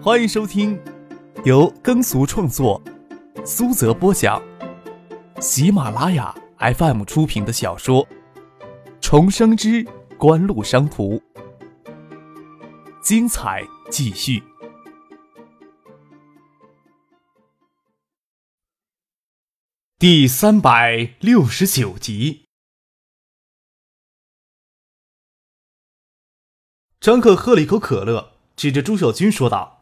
欢迎收听由耕俗创作、苏泽播讲、喜马拉雅 FM 出品的小说《重生之官路商途》，精彩继续，第三百六十九集。张克喝了一口可乐，指着朱小军说道：“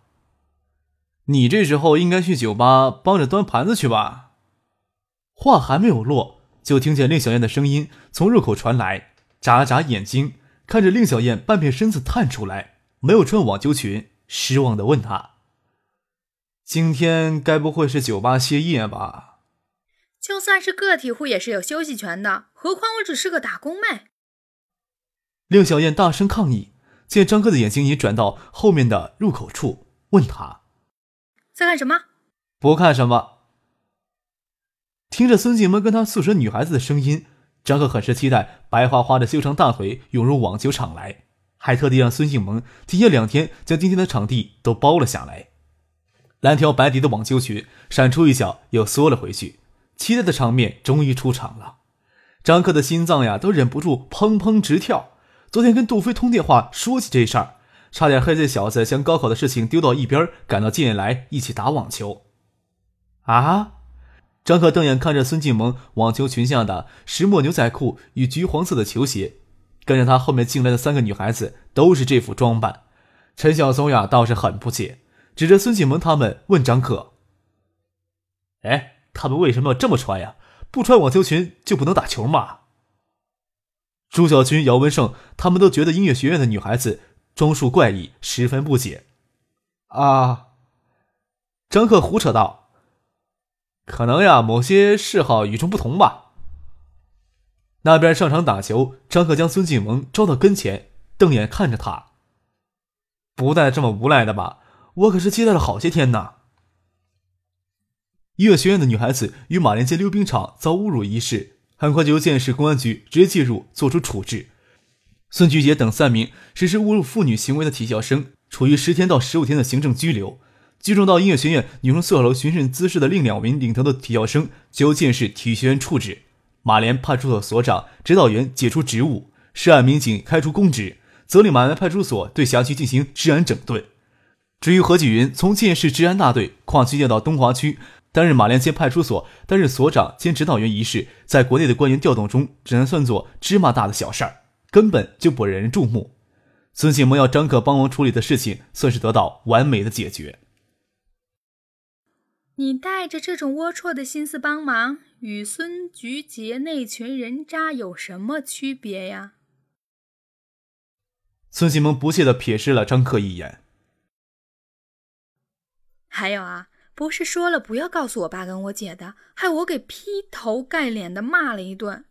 你这时候应该去酒吧帮着端盘子去吧。”话还没有落，就听见令小燕的声音从入口传来，眨了眨眼睛，看着令小燕半片身子探出来，没有穿网球裙，失望的问她：“今天该不会是酒吧歇业吧？”“就算是个体户也是有休息权的，何况我只是个打工妹。”令小燕大声抗议。见张哥的眼睛已转到后面的入口处，问他：“在看什么？”“不看什么。”听着孙静萌跟他宿舍女孩子的声音，张克很是期待白花花的修长大腿涌入网球场来，还特地让孙静萌提前两天将今天的场地都包了下来。蓝条白底的网球裙闪出一角又缩了回去，期待的场面终于出场了。张克的心脏呀都忍不住砰砰直跳。昨天跟杜飞通电话说起这事儿，差点害这小子将高考的事情丢到一边，赶到建业来一起打网球。啊！张可瞪眼看着孙静萌网球裙下的石墨牛仔裤与橘黄色的球鞋，跟着他后面进来的三个女孩子都是这副装扮。陈小松呀倒是很不解，指着孙静萌他们问张可：“哎，他们为什么要这么穿呀？不穿网球裙就不能打球吗？”朱小军、姚文胜他们都觉得音乐学院的女孩子装束怪异，十分不解。啊，张克胡扯道：“可能呀，某些嗜好与众不同吧。”那边上场打球，张克将孙静萌招到跟前，瞪眼看着他：“不带这么无赖的吧？我可是期待了好些天呢。”音乐学院的女孩子与马连街溜冰场遭侮辱一事。很快就由建市公安局直接介入，做出处置。孙菊杰等三名实施侮辱妇女行为的体校生，处于十天到十五天的行政拘留。聚众到音乐学院女生宿舍楼巡视姿势的另两名领头的体校生，就由建市体育学院处置。马连派出所所长、指导员解除职务，涉案民警开除公职，责令马连派出所对辖区进行治安整顿。至于何继云，从建市治安大队跨区调到东华区。担任马连街派出所担任所长兼指导员一事，在国内的官员调动中，只能算作芝麻大的小事儿，根本就不惹人注目。孙庆萌要张可帮忙处理的事情，算是得到完美的解决。你带着这种龌龊的心思帮忙，与孙菊杰那群人渣有什么区别呀？孙庆萌不屑的瞥视了张克一眼。还有啊。不是说了不要告诉我爸跟我姐的，害我给劈头盖脸的骂了一顿。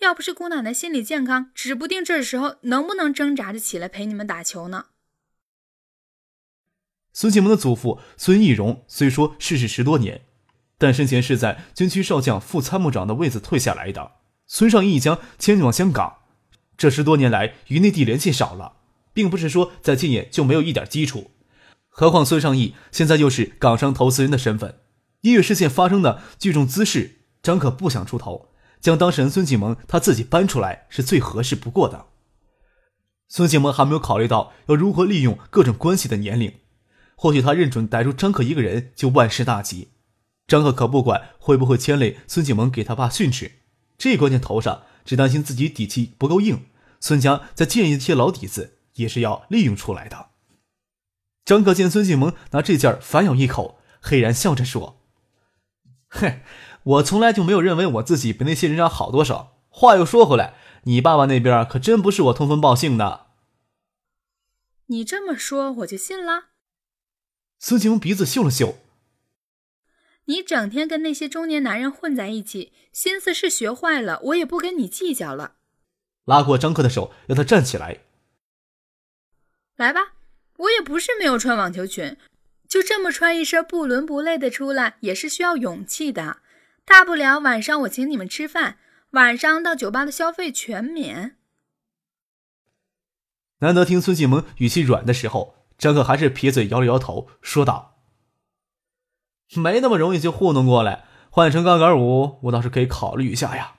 要不是姑奶奶心理健康，指不定这时候能不能挣扎着起来陪你们打球呢。孙庆萌的祖父孙义荣虽说逝世十多年，但生前是在军区少将副参谋长的位子退下来的。孙尚义将迁往香港，这十多年来与内地联系少了，并不是说在建业就没有一点基础。何况孙尚义现在又是港商投资人的身份，音乐事件发生的聚众滋事，张可不想出头，将当事人孙锦萌他自己搬出来是最合适不过的。孙锦萌还没有考虑到要如何利用各种关系的年龄，或许他认准逮住张可一个人就万事大吉。张可可不管会不会牵累孙锦萌给他爸训斥，这关键头上只担心自己底气不够硬。孙家再建一些老底子也是要利用出来的。张可见孙静萌拿这件反咬一口，嘿然笑着说：“哼，我从来就没有认为我自己比那些人要好多少。话又说回来，你爸爸那边可真不是我通风报信的。”你这么说，我就信了。孙静萌鼻子嗅了嗅：“你整天跟那些中年男人混在一起，心思是学坏了。我也不跟你计较了。”拉过张克的手，让他站起来。来吧。我也不是没有穿网球裙，就这么穿一身不伦不类的出来，也是需要勇气的。大不了晚上我请你们吃饭，晚上到酒吧的消费全免。难得听孙继萌语气软的时候，张可还是撇嘴摇了摇头，说道：“没那么容易就糊弄过来，换成杠杆舞，我倒是可以考虑一下呀。”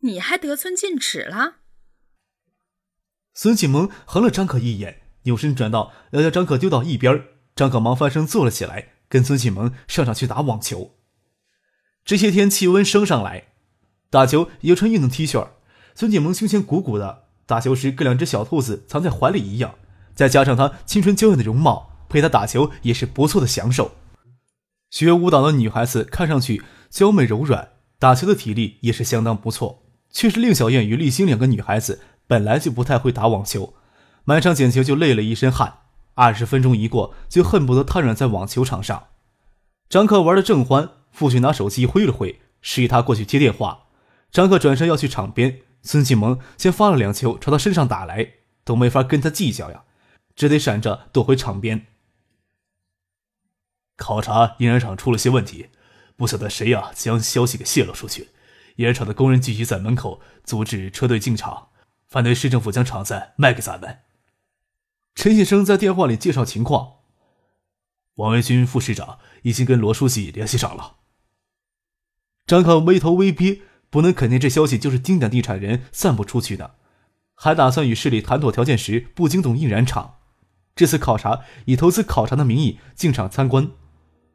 你还得寸进尺了？孙启萌横了张可一眼，扭身转道要将张可丢到一边。张可忙翻身坐了起来，跟孙启萌上场去打网球。这些天气温升上来，打球也穿运动 T 恤。孙锦萌胸前鼓鼓的，打球时跟两只小兔子藏在怀里一样。再加上他青春娇艳的容貌，陪他打球也是不错的享受。学舞蹈的女孩子看上去娇美柔软，打球的体力也是相当不错。却是令小燕与丽星两个女孩子本来就不太会打网球，满场捡球就累了一身汗。二十分钟一过，就恨不得瘫软在网球场上。张克玩的正欢，父亲拿手机挥了挥，示意他过去接电话。张克转身要去场边，孙启蒙先发了两球朝他身上打来，都没法跟他计较呀，只得闪着躲回场边。考察印染厂出了些问题，不晓得谁呀将消息给泄露出去。印染厂的工人聚集在门口，阻止车队进场，反对市政府将厂子卖给咱们。陈先生在电话里介绍情况。王维军副市长已经跟罗书记联系上了。张克微头微憋，不能肯定这消息就是丁点地产人散布出去的，还打算与市里谈妥条件时不惊动印染厂。这次考察以投资考察的名义进场参观，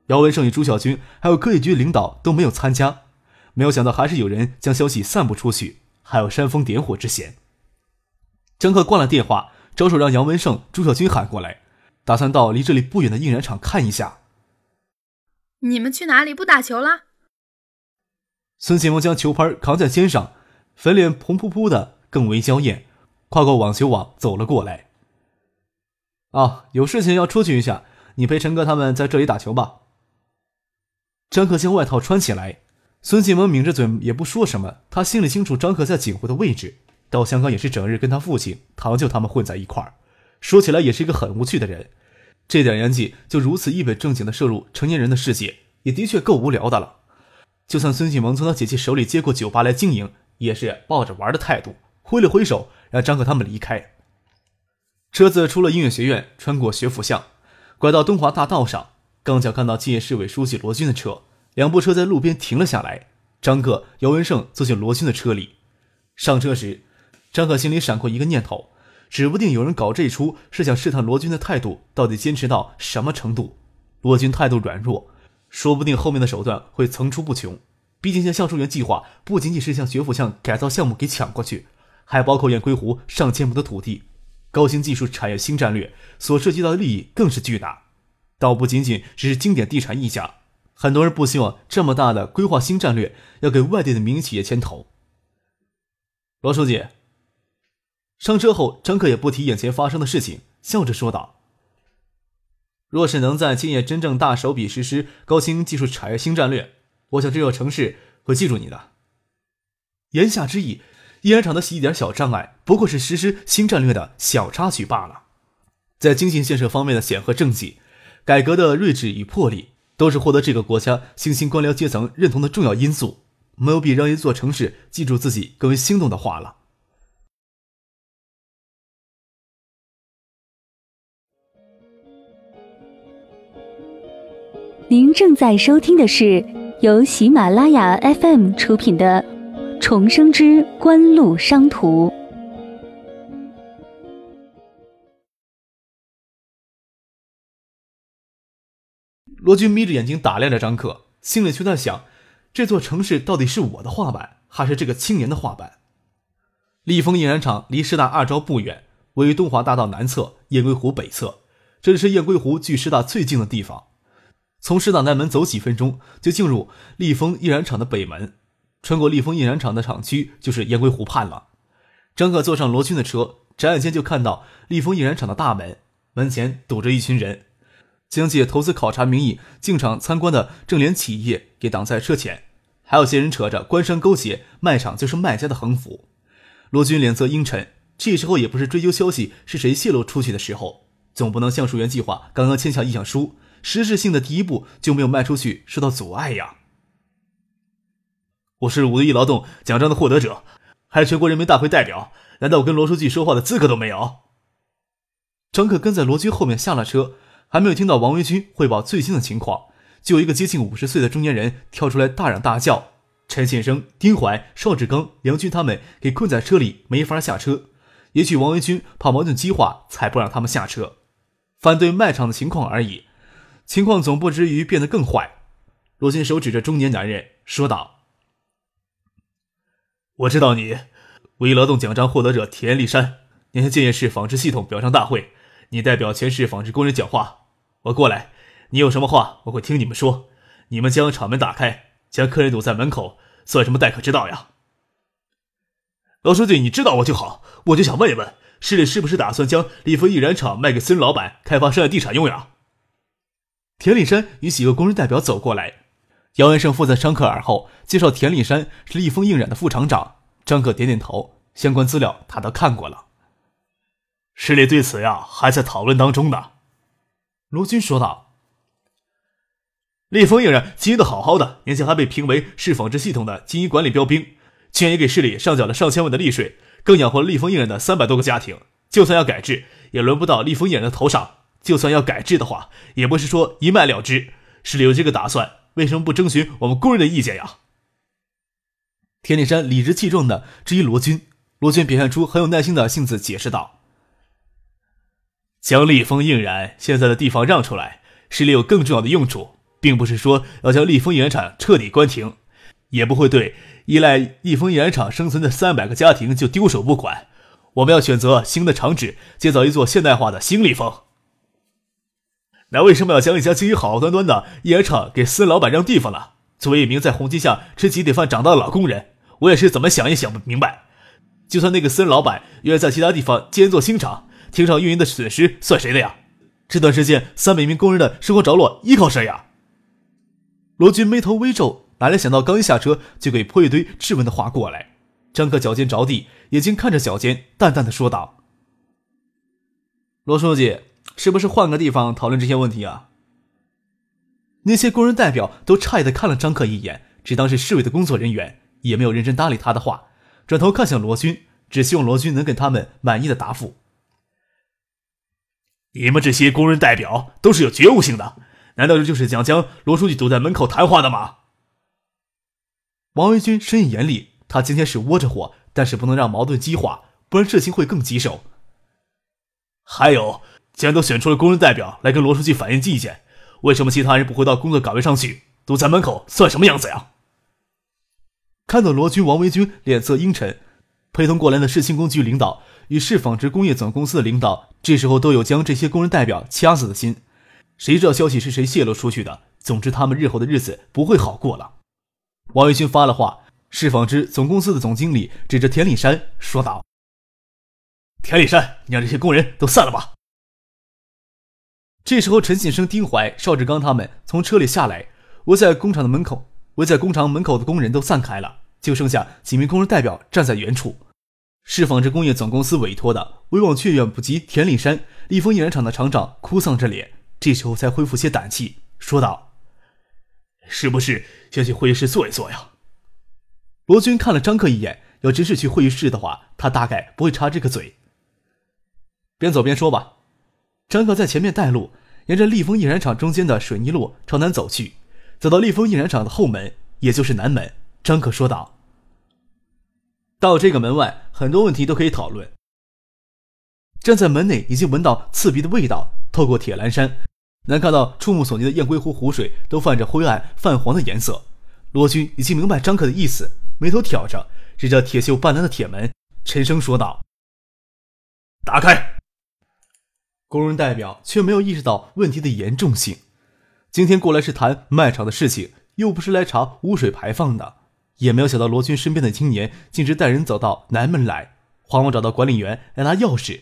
姚文胜与朱小军还有科技局领导都没有参加。没有想到还是有人将消息散布出去，还有煽风点火之嫌。张克挂了电话。招手让杨文胜、朱小军喊过来，打算到离这里不远的印染厂看一下。你们去哪里？不打球了？孙启蒙将球拍扛在肩上，粉脸红扑扑的，更为娇艳，跨过网球网走了过来。啊，有事情要出去一下，你陪陈哥他们在这里打球吧。张克将外套穿起来，孙启蒙抿着嘴也不说什么，他心里清楚张克在警湖的位置。到香港也是整日跟他父亲堂舅他们混在一块儿，说起来也是一个很无趣的人。这点年纪就如此一本正经的摄入成年人的世界，也的确够无聊的了。就算孙启萌从他姐姐手里接过酒吧来经营，也是抱着玩的态度，挥了挥手让张克他们离开。车子出了音乐学院，穿过学府巷，拐到东华大道上，刚巧看到建业市委书记罗军的车，两部车在路边停了下来。张克、姚文胜坐进罗军的车里，上车时。张可心里闪过一个念头，指不定有人搞这一出是想试探罗军的态度到底坚持到什么程度。罗军态度软弱，说不定后面的手段会层出不穷。毕竟像橡树园计划，不仅仅是向学府巷改造项目给抢过去，还包括雁归湖上千亩的土地，高新技术产业新战略所涉及到的利益更是巨大。倒不仅仅只是经典地产一家，很多人不希望这么大的规划新战略要给外地的民营企业牵头。罗书记。上车后，张克也不提眼前发生的事情，笑着说道：“若是能在今夜真正大手笔实施高新技术产业新战略，我想这座城市会记住你的。”言下之意，印染厂的一点小障碍，不过是实施新战略的小插曲罢了。在经济建设方面的显赫政绩，改革的睿智与魄力，都是获得这个国家新兴官僚阶层认同的重要因素。没有比让一座城市记住自己更为心动的话了。您正在收听的是由喜马拉雅 FM 出品的《重生之官路商途》。罗军眯着眼睛打量着张克，心里却在想：这座城市到底是我的画板，还是这个青年的画板？立丰印染厂离师大二招不远，位于东华大道南侧，雁归湖北侧。这里是雁归湖距师大最近的地方。从师大南门走几分钟，就进入立丰印染厂的北门。穿过立丰印染厂的厂区，就是烟归湖畔了。张可坐上罗军的车，眨眼间就看到立丰印染厂的大门，门前堵着一群人，将借投资考察名义进厂参观的正联企业给挡在车前，还有些人扯着官商勾结、卖厂就是卖家的横幅。罗军脸色阴沉，这时候也不是追究消息是谁泄露出去的时候，总不能橡树园计划刚刚签下意向书。实质性的第一步就没有迈出去，受到阻碍呀！我是五一劳动奖章的获得者，还是全国人民大会代表，难道我跟罗书记说话的资格都没有？张克跟在罗军后面下了车，还没有听到王维军汇报最新的情况，就有一个接近五十岁的中年人跳出来大嚷大叫。陈先生、丁怀、邵志刚、梁军他们给困在车里，没法下车。也许王维军怕矛盾激化，才不让他们下车，反对卖场的情况而已。情况总不至于变得更坏。罗军手指着中年男人说道：“我知道你，五一劳动奖章获得者田立山，年前建业市纺织系统表彰大会，你代表全市纺织工人讲话。我过来，你有什么话，我会听你们说。你们将厂门打开。”将客人堵在门口，算什么待客之道呀？老书记，你知道我就好，我就想问一问，市里是不是打算将立丰印染厂卖给私人老板开发商业地产用呀？田立山与几个工人代表走过来，姚元胜附在张克耳后介绍：田立山是立丰印染的副厂长。张克点点头，相关资料他都看过了。市里对此呀还在讨论当中呢。罗军说道。立丰印染经营的好好的，年前还被评为市纺织系统的经营管理标兵，去年也给市里上缴了上千万的利税，更养活了立丰印染的三百多个家庭。就算要改制，也轮不到立丰印染的头上。就算要改制的话，也不是说一卖了之。市里有这个打算，为什么不征询我们工人的意见呀？田立山理直气壮的质疑罗军，罗军表现出很有耐心的性子，解释道：“将立丰印染现在的地方让出来，市里有更重要的用处。”并不是说要将立丰染厂彻底关停，也不会对依赖立丰染厂生存的三百个家庭就丢手不管。我们要选择新的厂址，建造一座现代化的新立丰。那为什么要将一家经营好端端的印染厂给私人老板让地方呢？作为一名在红旗下吃几点饭长大的老工人，我也是怎么想也想不明白。就算那个私人老板愿意在其他地方兼做新厂，停厂运营的损失算谁的呀？这段时间三百名工人的生活着落依靠谁呀？罗军眉头微皱，哪里想到刚一下车就给泼一堆质问的话过来？张克脚尖着地，眼睛看着脚尖，淡淡的说道：“罗书记，是不是换个地方讨论这些问题啊？”那些工人代表都诧异的看了张克一眼，只当是市委的工作人员，也没有认真搭理他的话，转头看向罗军，只希望罗军能给他们满意的答复。你们这些工人代表都是有觉悟性的。难道这就是想将罗书记堵在门口谈话的吗？王维军深意严厉，他今天是窝着火，但是不能让矛盾激化，不然事情会更棘手。还有，既然都选出了工人代表来跟罗书记反映意见，为什么其他人不回到工作岗位上去？堵在门口算什么样子呀？看到罗军、王维军脸色阴沉，陪同过来的市轻工局领导与市纺织工业总公司的领导，这时候都有将这些工人代表掐死的心。谁知道消息是谁泄露出去的？总之，他们日后的日子不会好过了。王维军发了话，市纺织总公司的总经理指着田立山说道：“田立山，你让这些工人都散了吧。”这时候，陈景生、丁怀、邵志刚他们从车里下来，围在工厂的门口，围在工厂门口的工人都散开了，就剩下几名工人代表站在原处。是纺织工业总公司委托的，威望却远不及田立山。立丰印染厂的厂长哭丧着脸。这时候才恢复些胆气，说道：“是不是先去会议室坐一坐呀？”罗军看了张克一眼，要真是去会议室的话，他大概不会插这个嘴。边走边说吧。张克在前面带路，沿着立丰印染厂中间的水泥路朝南走去，走到立丰印染厂的后门，也就是南门。张克说道：“到这个门外，很多问题都可以讨论。”站在门内，已经闻到刺鼻的味道。透过铁栏山，能看到触目所及的雁归湖湖水都泛着灰暗泛黄的颜色。罗军已经明白张克的意思，眉头挑着，指着铁锈斑斓的铁门，沉声说道：“打开。”工人代表却没有意识到问题的严重性。今天过来是谈卖场的事情，又不是来查污水排放的。也没有想到罗军身边的青年径直带人走到南门来，慌忙找到管理员来拿钥匙。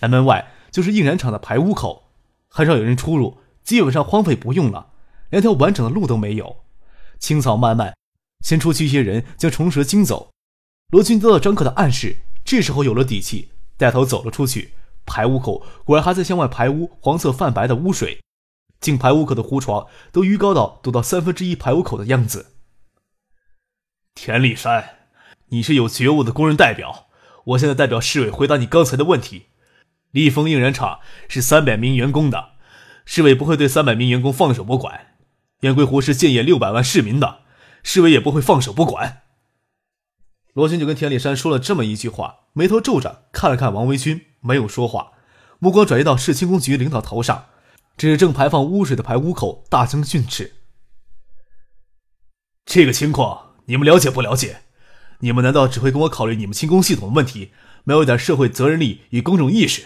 南门外就是印染厂的排污口。很少有人出入，基本上荒废不用了，连条完整的路都没有。青草漫漫，先出去一些人将虫蛇惊走。罗军得到张克的暗示，这时候有了底气，带头走了出去。排污口果然还在向外排污黄色泛白的污水，进排污口的湖床都淤高到堵到三分之一排污口的样子。田立山，你是有觉悟的工人代表，我现在代表市委回答你刚才的问题。立丰印染厂是三百名员工的，市委不会对三百名员工放手不管。燕归湖是建业六百万市民的，市委也不会放手不管。罗军就跟田里山说了这么一句话，眉头皱着看了看王维军，没有说话，目光转移到市轻工局领导头上，指着正排放污水的排污口，大声训斥：“这个情况你们了解不了解？你们难道只会跟我考虑你们轻工系统的问题，没有一点社会责任力与公众意识？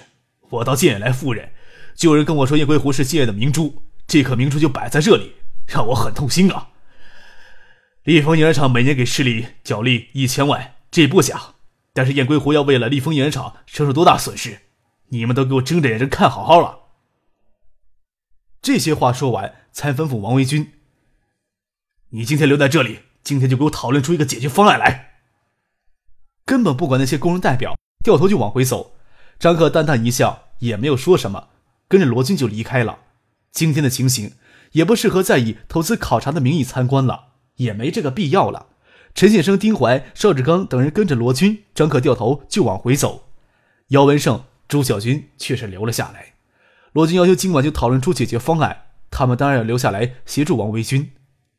我到建业来赴任，就有人跟我说燕归湖是建业的明珠，这颗明珠就摆在这里。”让我很痛心啊！立丰印染厂每年给市里缴利一千万，这不假。但是燕归湖要为了立丰盐厂承受多大损失，你们都给我睁着眼睛看好好了。这些话说完，才吩咐王维军：“你今天留在这里，今天就给我讨论出一个解决方案来。”根本不管那些工人代表，掉头就往回走。张克淡淡一笑，也没有说什么，跟着罗军就离开了。今天的情形。也不适合再以投资考察的名义参观了，也没这个必要了。陈先生、丁怀、邵志刚等人跟着罗军、张克掉头就往回走，姚文胜、朱小军却是留了下来。罗军要求今晚就讨论出解决方案，他们当然要留下来协助王维军。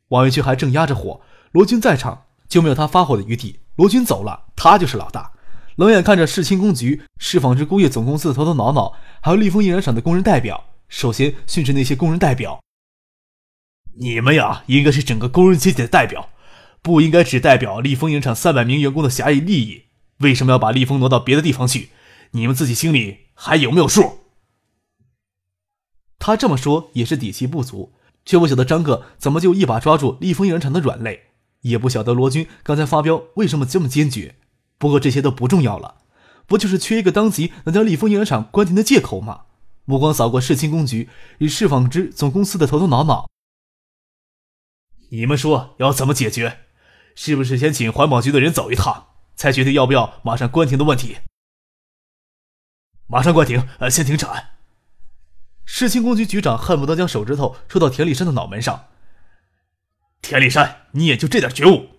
王维军还正压着火，罗军在场就没有他发火的余地。罗军走了，他就是老大。冷眼看着市轻工局、市纺织工业总公司的头头脑脑，还有立丰印染厂的工人代表，首先训斥那些工人代表。你们呀，应该是整个工人阶级的代表，不应该只代表立丰影厂三百名员工的狭义利益。为什么要把立丰挪到别的地方去？你们自己心里还有没有数？他这么说也是底气不足，却不晓得张克怎么就一把抓住立丰影厂的软肋，也不晓得罗军刚才发飙为什么这么坚决。不过这些都不重要了，不就是缺一个当即能将立丰影厂关停的借口吗？目光扫过市轻工局与市纺织总公司的头头脑脑。你们说要怎么解决？是不是先请环保局的人走一趟，才决定要不要马上关停的问题？马上关停，呃，先停产。市轻工局局长恨不得将手指头戳到田立山的脑门上。田立山，你也就这点觉悟？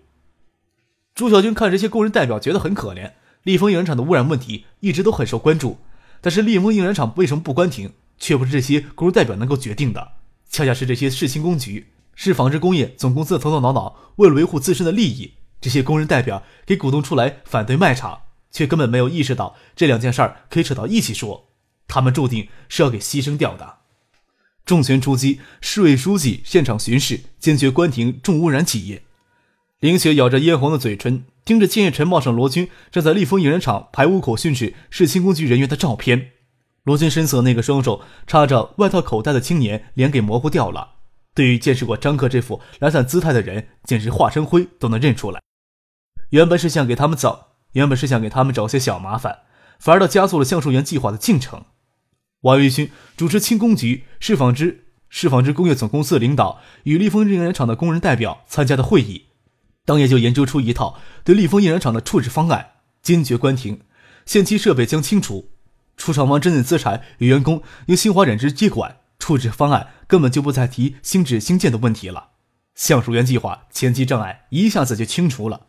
朱小军看这些工人代表觉得很可怜。立丰印染厂的污染问题一直都很受关注，但是立丰印染厂为什么不关停，却不是这些工人代表能够决定的，恰恰是这些市轻工局。是纺织工业总公司的头头脑脑，为了维护自身的利益，这些工人代表给鼓动出来反对卖场，却根本没有意识到这两件事儿可以扯到一起说。他们注定是要给牺牲掉的。重拳出击，市委书记现场巡视，坚决关停重污染企业。林雪咬着嫣红的嘴唇，盯着建业晨报上罗军站在立丰印染厂排污口训斥市轻工局人员的照片。罗军深色那个双手插着外套口袋的青年，脸给模糊掉了。对于见识过张克这副懒散姿态的人，简直化成灰都能认出来。原本是想给他们找，原本是想给他们找些小麻烦，反而倒加速了橡树园计划的进程。王维勋主持轻工局、市纺织、市纺织工业总公司的领导与立丰印染厂的工人代表参加的会议，当夜就研究出一套对立丰印染厂的处置方案，坚决关停，限期设备将清除，出厂方真正资产与员工由新华染织接管。处置方案根本就不再提新址新建的问题了，橡树园计划前期障碍一下子就清除了。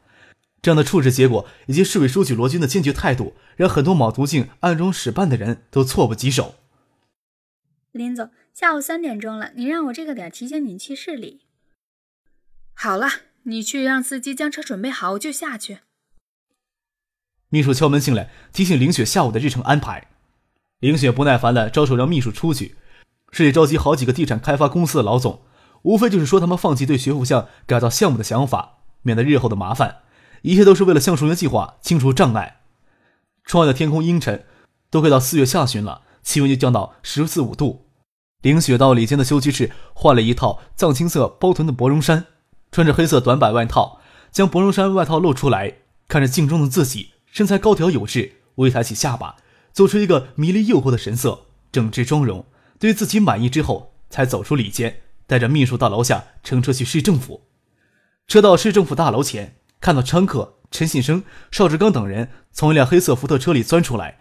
这样的处置结果以及市委书记罗军的坚决态度，让很多卯足劲暗中使绊的人都措不及手。林总，下午三点钟了，你让我这个点提醒你去市里。好了，你去让司机将车准备好，我就下去。秘书敲门进来，提醒林雪下午的日程安排。林雪不耐烦的招手让秘书出去。市里召集好几个地产开发公司的老总，无非就是说他们放弃对学府巷改造项目的想法，免得日后的麻烦。一切都是为了橡树园计划清除障碍。窗外的天空阴沉，都快到四月下旬了，气温就降到十四五度。凌雪到里间的休息室换了一套藏青色包臀的薄绒衫，穿着黑色短版外套，将薄绒衫外套露出来，看着镜中的自己，身材高挑有致，微抬起下巴，做出一个迷离诱惑的神色，整治妆容。对自己满意之后，才走出里间，带着秘书到楼下乘车去市政府。车到市政府大楼前，看到张克、陈信生、邵志刚等人从一辆黑色福特车里钻出来。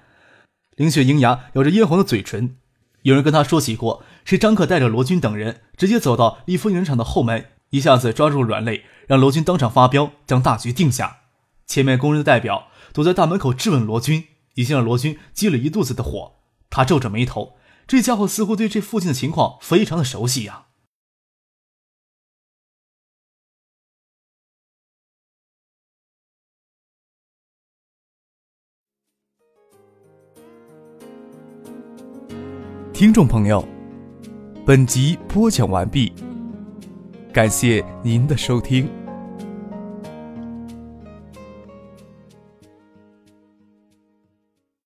林雪银牙咬着嫣红的嘴唇，有人跟他说起过，是张克带着罗军等人直接走到立丰原厂的后门，一下子抓住软肋，让罗军当场发飙，将大局定下。前面工人的代表躲在大门口质问罗军，已经让罗军积了一肚子的火。他皱着眉头，这家伙似乎对这附近的情况非常的熟悉呀。听众朋友，本集播讲完毕，感谢您的收听。